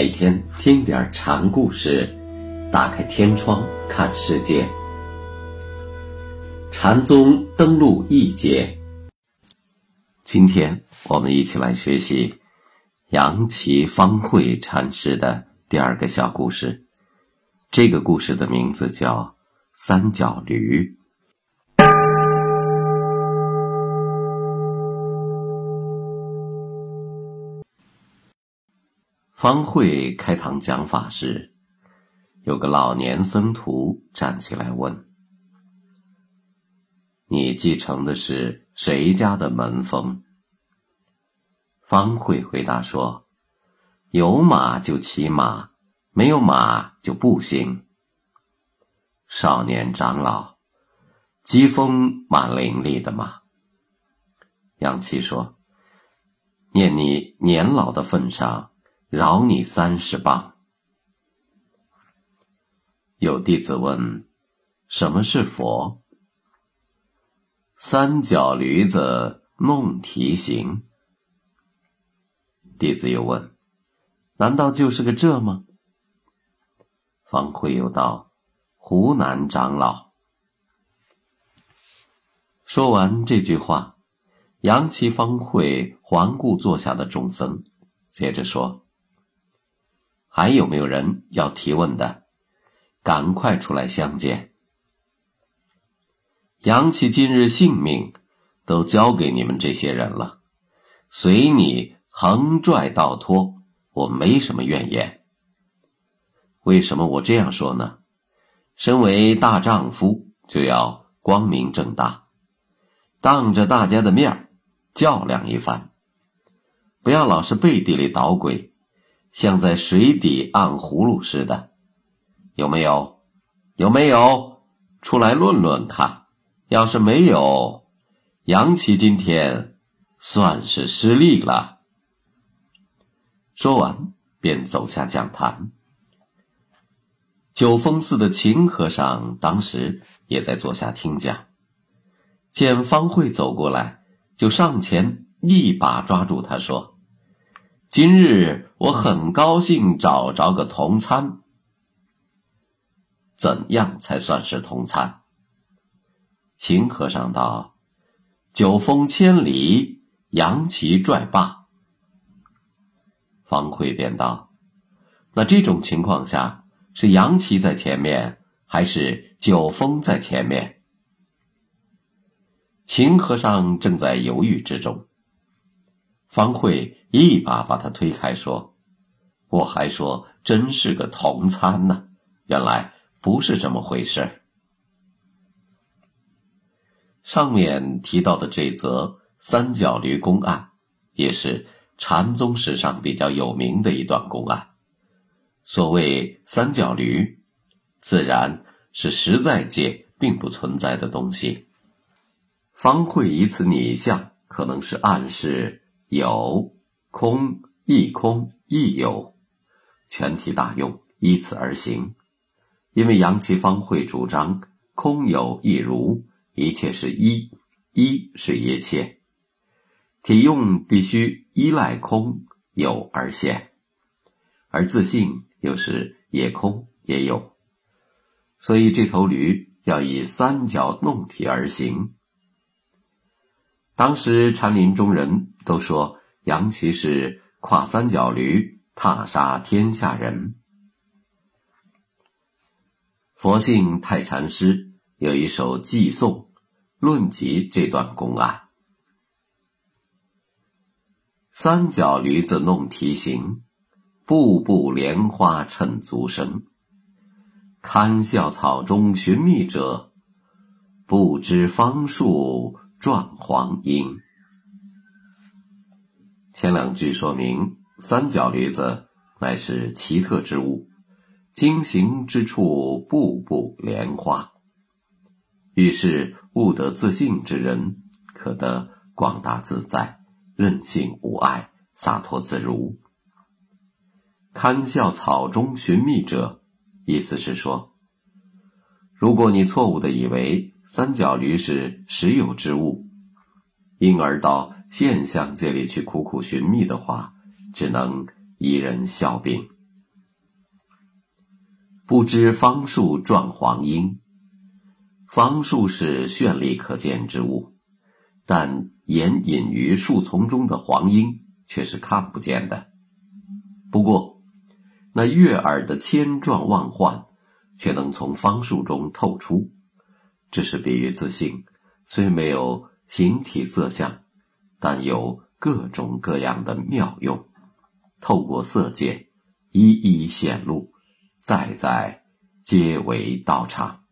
每天听点禅故事，打开天窗看世界。禅宗登陆一节，今天我们一起来学习杨岐方慧禅师的第二个小故事。这个故事的名字叫《三角驴》。方慧开堂讲法时，有个老年僧徒站起来问：“你继承的是谁家的门风？”方慧回答说：“有马就骑马，没有马就步行。”少年长老，疾风蛮伶俐的嘛。杨七说：“念你年老的份上。”饶你三十磅。有弟子问：“什么是佛？”三脚驴子弄蹄行。弟子又问：“难道就是个这吗？”方慧又道：“湖南长老。”说完这句话，扬起方慧环顾坐下的众僧，接着说。还有没有人要提问的？赶快出来相见。杨启今日性命都交给你们这些人了，随你横拽倒拖，我没什么怨言。为什么我这样说呢？身为大丈夫，就要光明正大，当着大家的面较量一番，不要老是背地里捣鬼。像在水底按葫芦似的，有没有？有没有？出来论论看。要是没有，杨奇今天算是失利了。说完，便走下讲坛。九峰寺的秦和尚当时也在坐下听讲，见方慧走过来，就上前一把抓住他说。今日我很高兴找着个同餐，怎样才算是同餐？秦和尚道：“九峰千里，扬旗拽罢。”方慧便道：“那这种情况下，是扬旗在前面，还是九峰在前面？”秦和尚正在犹豫之中。方慧一把把他推开，说：“我还说真是个同参呢，原来不是这么回事。”上面提到的这则三角驴公案，也是禅宗史上比较有名的一段公案。所谓三角驴，自然是实在界并不存在的东西。方慧以此拟像，可能是暗示。有空亦空亦有，全体大用，依此而行。因为杨其方会主张空有一如，一切是一，一是一切，体用必须依赖空有而现，而自信又是也空也有，所以这头驴要以三角弄体而行。当时禅林中人都说杨岐是跨三角驴踏杀天下人。佛性太禅师有一首寄颂，论及这段公案：三角驴子弄蹄行，步步莲花趁足声。堪笑草中寻觅者，不知方树。壮黄莺。前两句说明三角驴子乃是奇特之物，经行之处步步莲花。遇是悟得自信之人，可得广大自在、任性无碍、洒脱自如。堪笑草中寻觅者，意思是说，如果你错误的以为。三角驴是实有之物，因而到现象界里去苦苦寻觅的话，只能以人笑柄，不知方树状黄莺。方树是绚丽可见之物，但掩隐于树丛中的黄莺却是看不见的。不过，那悦耳的千状万幻，却能从方树中透出。这是比喻自性，虽没有形体色相，但有各种各样的妙用，透过色界，一一显露，再在皆为道场。